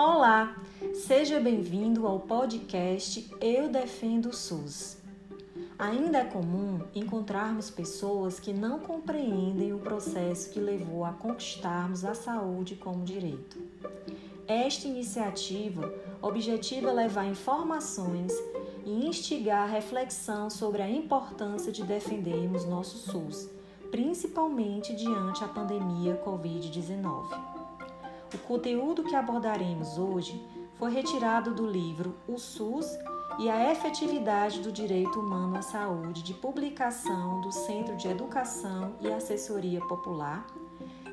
Olá, seja bem-vindo ao podcast Eu Defendo o SUS. Ainda é comum encontrarmos pessoas que não compreendem o processo que levou a conquistarmos a saúde como direito. Esta iniciativa objetiva levar informações e instigar a reflexão sobre a importância de defendermos nosso SUS, principalmente diante a pandemia Covid-19. Conteúdo que abordaremos hoje foi retirado do livro O SUS e a efetividade do direito humano à saúde, de publicação do Centro de Educação e Assessoria Popular,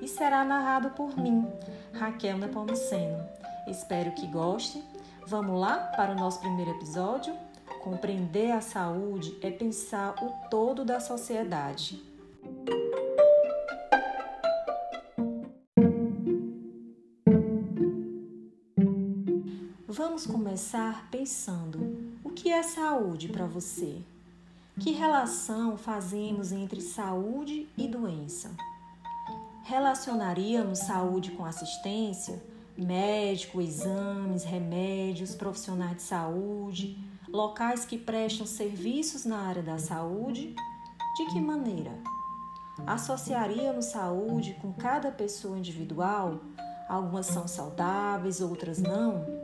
e será narrado por mim, Raquel Nepomuceno. Espero que goste. Vamos lá para o nosso primeiro episódio? Compreender a saúde é pensar o todo da sociedade. Vamos começar pensando: o que é saúde para você? Que relação fazemos entre saúde e doença? Relacionaríamos saúde com assistência, médico, exames, remédios, profissionais de saúde, locais que prestam serviços na área da saúde? De que maneira? Associaríamos saúde com cada pessoa individual? Algumas são saudáveis, outras não?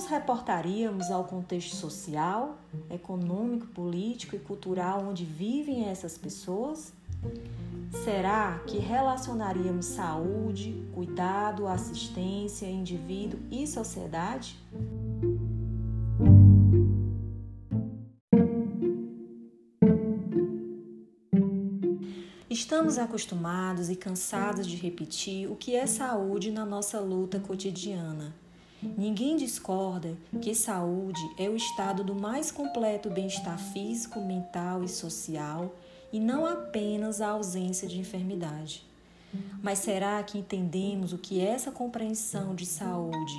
Nos reportaríamos ao contexto social, econômico, político e cultural onde vivem essas pessoas? Será que relacionaríamos saúde, cuidado, assistência, indivíduo e sociedade? Estamos acostumados e cansados de repetir o que é saúde na nossa luta cotidiana. Ninguém discorda que saúde é o estado do mais completo bem-estar físico, mental e social e não apenas a ausência de enfermidade. Mas será que entendemos o que essa compreensão de saúde,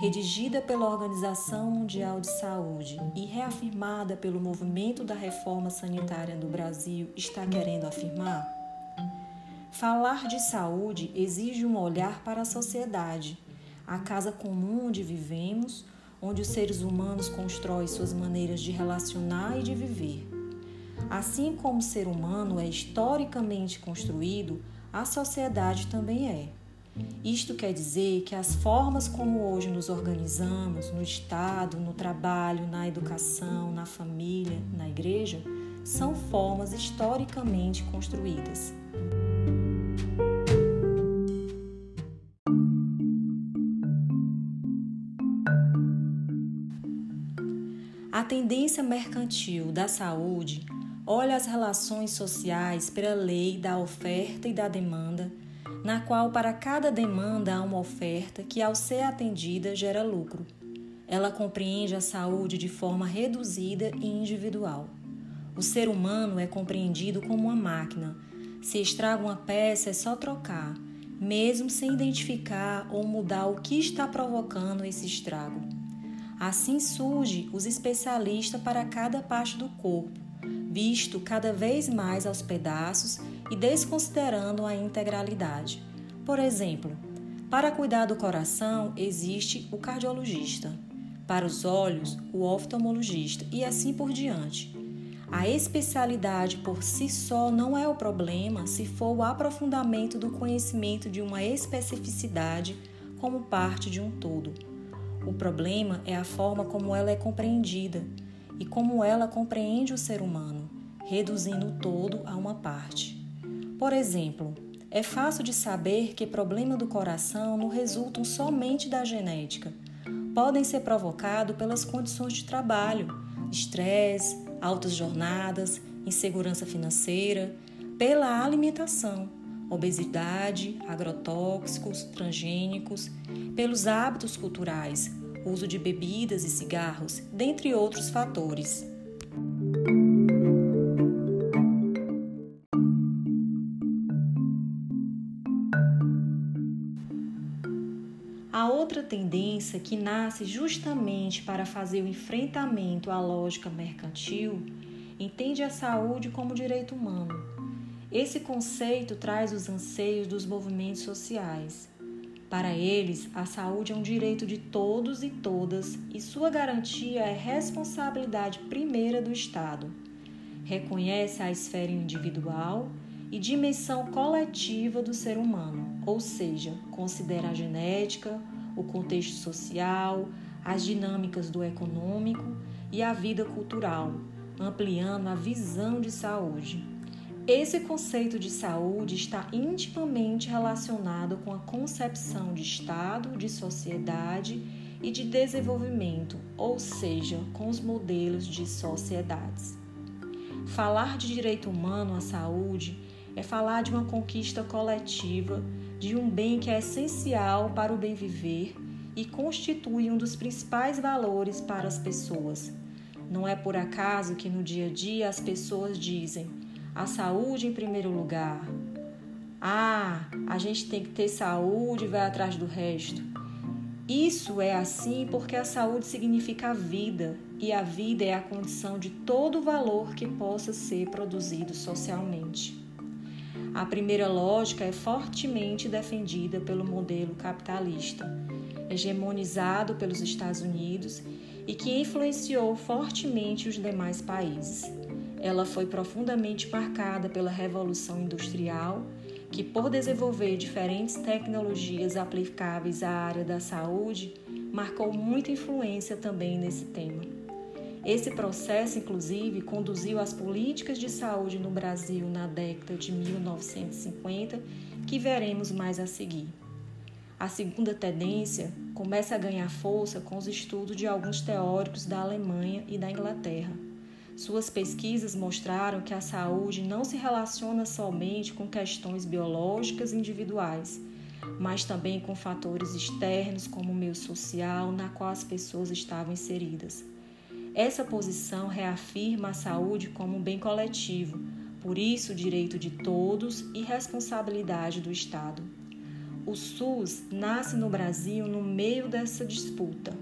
redigida pela Organização Mundial de Saúde e reafirmada pelo movimento da reforma sanitária no Brasil, está querendo afirmar? Falar de saúde exige um olhar para a sociedade, a casa comum onde vivemos, onde os seres humanos constroem suas maneiras de relacionar e de viver. Assim como o ser humano é historicamente construído, a sociedade também é. Isto quer dizer que as formas como hoje nos organizamos no Estado, no trabalho, na educação, na família, na igreja, são formas historicamente construídas. A tendência mercantil da saúde olha as relações sociais pela lei da oferta e da demanda, na qual para cada demanda há uma oferta que, ao ser atendida, gera lucro. Ela compreende a saúde de forma reduzida e individual. O ser humano é compreendido como uma máquina. Se estraga uma peça, é só trocar, mesmo sem identificar ou mudar o que está provocando esse estrago. Assim surge os especialistas para cada parte do corpo, visto cada vez mais aos pedaços e desconsiderando a integralidade. Por exemplo, para cuidar do coração existe o cardiologista, para os olhos, o oftalmologista e assim por diante. A especialidade por si só não é o problema se for o aprofundamento do conhecimento de uma especificidade como parte de um todo. O problema é a forma como ela é compreendida e como ela compreende o ser humano, reduzindo o todo a uma parte. Por exemplo, é fácil de saber que problemas do coração não resultam somente da genética. Podem ser provocados pelas condições de trabalho, estresse, altas jornadas, insegurança financeira, pela alimentação, obesidade, agrotóxicos, transgênicos, pelos hábitos culturais, uso de bebidas e cigarros, dentre outros fatores. A outra tendência que nasce justamente para fazer o enfrentamento à lógica mercantil entende a saúde como direito humano esse conceito traz os anseios dos movimentos sociais. Para eles, a saúde é um direito de todos e todas e sua garantia é responsabilidade primeira do Estado. Reconhece a esfera individual e dimensão coletiva do ser humano, ou seja, considera a genética, o contexto social, as dinâmicas do econômico e a vida cultural, ampliando a visão de saúde. Esse conceito de saúde está intimamente relacionado com a concepção de Estado, de sociedade e de desenvolvimento, ou seja, com os modelos de sociedades. Falar de direito humano à saúde é falar de uma conquista coletiva, de um bem que é essencial para o bem viver e constitui um dos principais valores para as pessoas. Não é por acaso que no dia a dia as pessoas dizem a saúde em primeiro lugar. Ah, a gente tem que ter saúde e vai atrás do resto. Isso é assim porque a saúde significa a vida e a vida é a condição de todo valor que possa ser produzido socialmente. A primeira lógica é fortemente defendida pelo modelo capitalista, hegemonizado pelos Estados Unidos e que influenciou fortemente os demais países. Ela foi profundamente marcada pela Revolução Industrial, que, por desenvolver diferentes tecnologias aplicáveis à área da saúde, marcou muita influência também nesse tema. Esse processo, inclusive, conduziu às políticas de saúde no Brasil na década de 1950, que veremos mais a seguir. A segunda tendência começa a ganhar força com os estudos de alguns teóricos da Alemanha e da Inglaterra. Suas pesquisas mostraram que a saúde não se relaciona somente com questões biológicas individuais, mas também com fatores externos como o meio social na qual as pessoas estavam inseridas. Essa posição reafirma a saúde como um bem coletivo, por isso, direito de todos e responsabilidade do Estado. O SUS nasce no Brasil no meio dessa disputa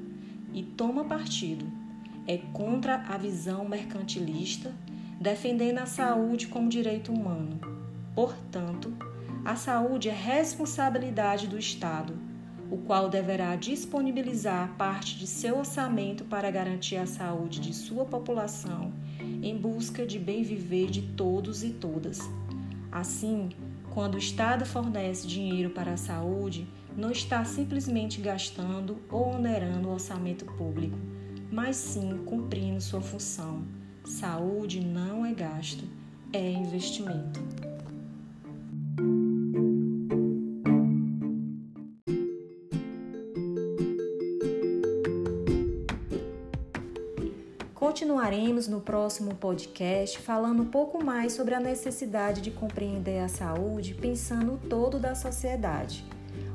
e toma partido. É contra a visão mercantilista, defendendo a saúde como direito humano. Portanto, a saúde é responsabilidade do Estado o qual deverá disponibilizar parte de seu orçamento para garantir a saúde de sua população em busca de bem viver de todos e todas. Assim, quando o Estado fornece dinheiro para a saúde, não está simplesmente gastando ou onerando o orçamento público, mas sim cumprindo sua função. Saúde não é gasto, é investimento. Continuaremos no próximo podcast falando um pouco mais sobre a necessidade de compreender a saúde pensando o todo da sociedade.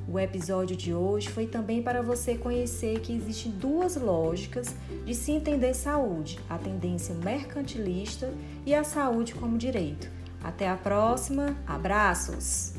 O episódio de hoje foi também para você conhecer que existem duas lógicas de se entender saúde: a tendência mercantilista e a saúde como direito. Até a próxima, abraços!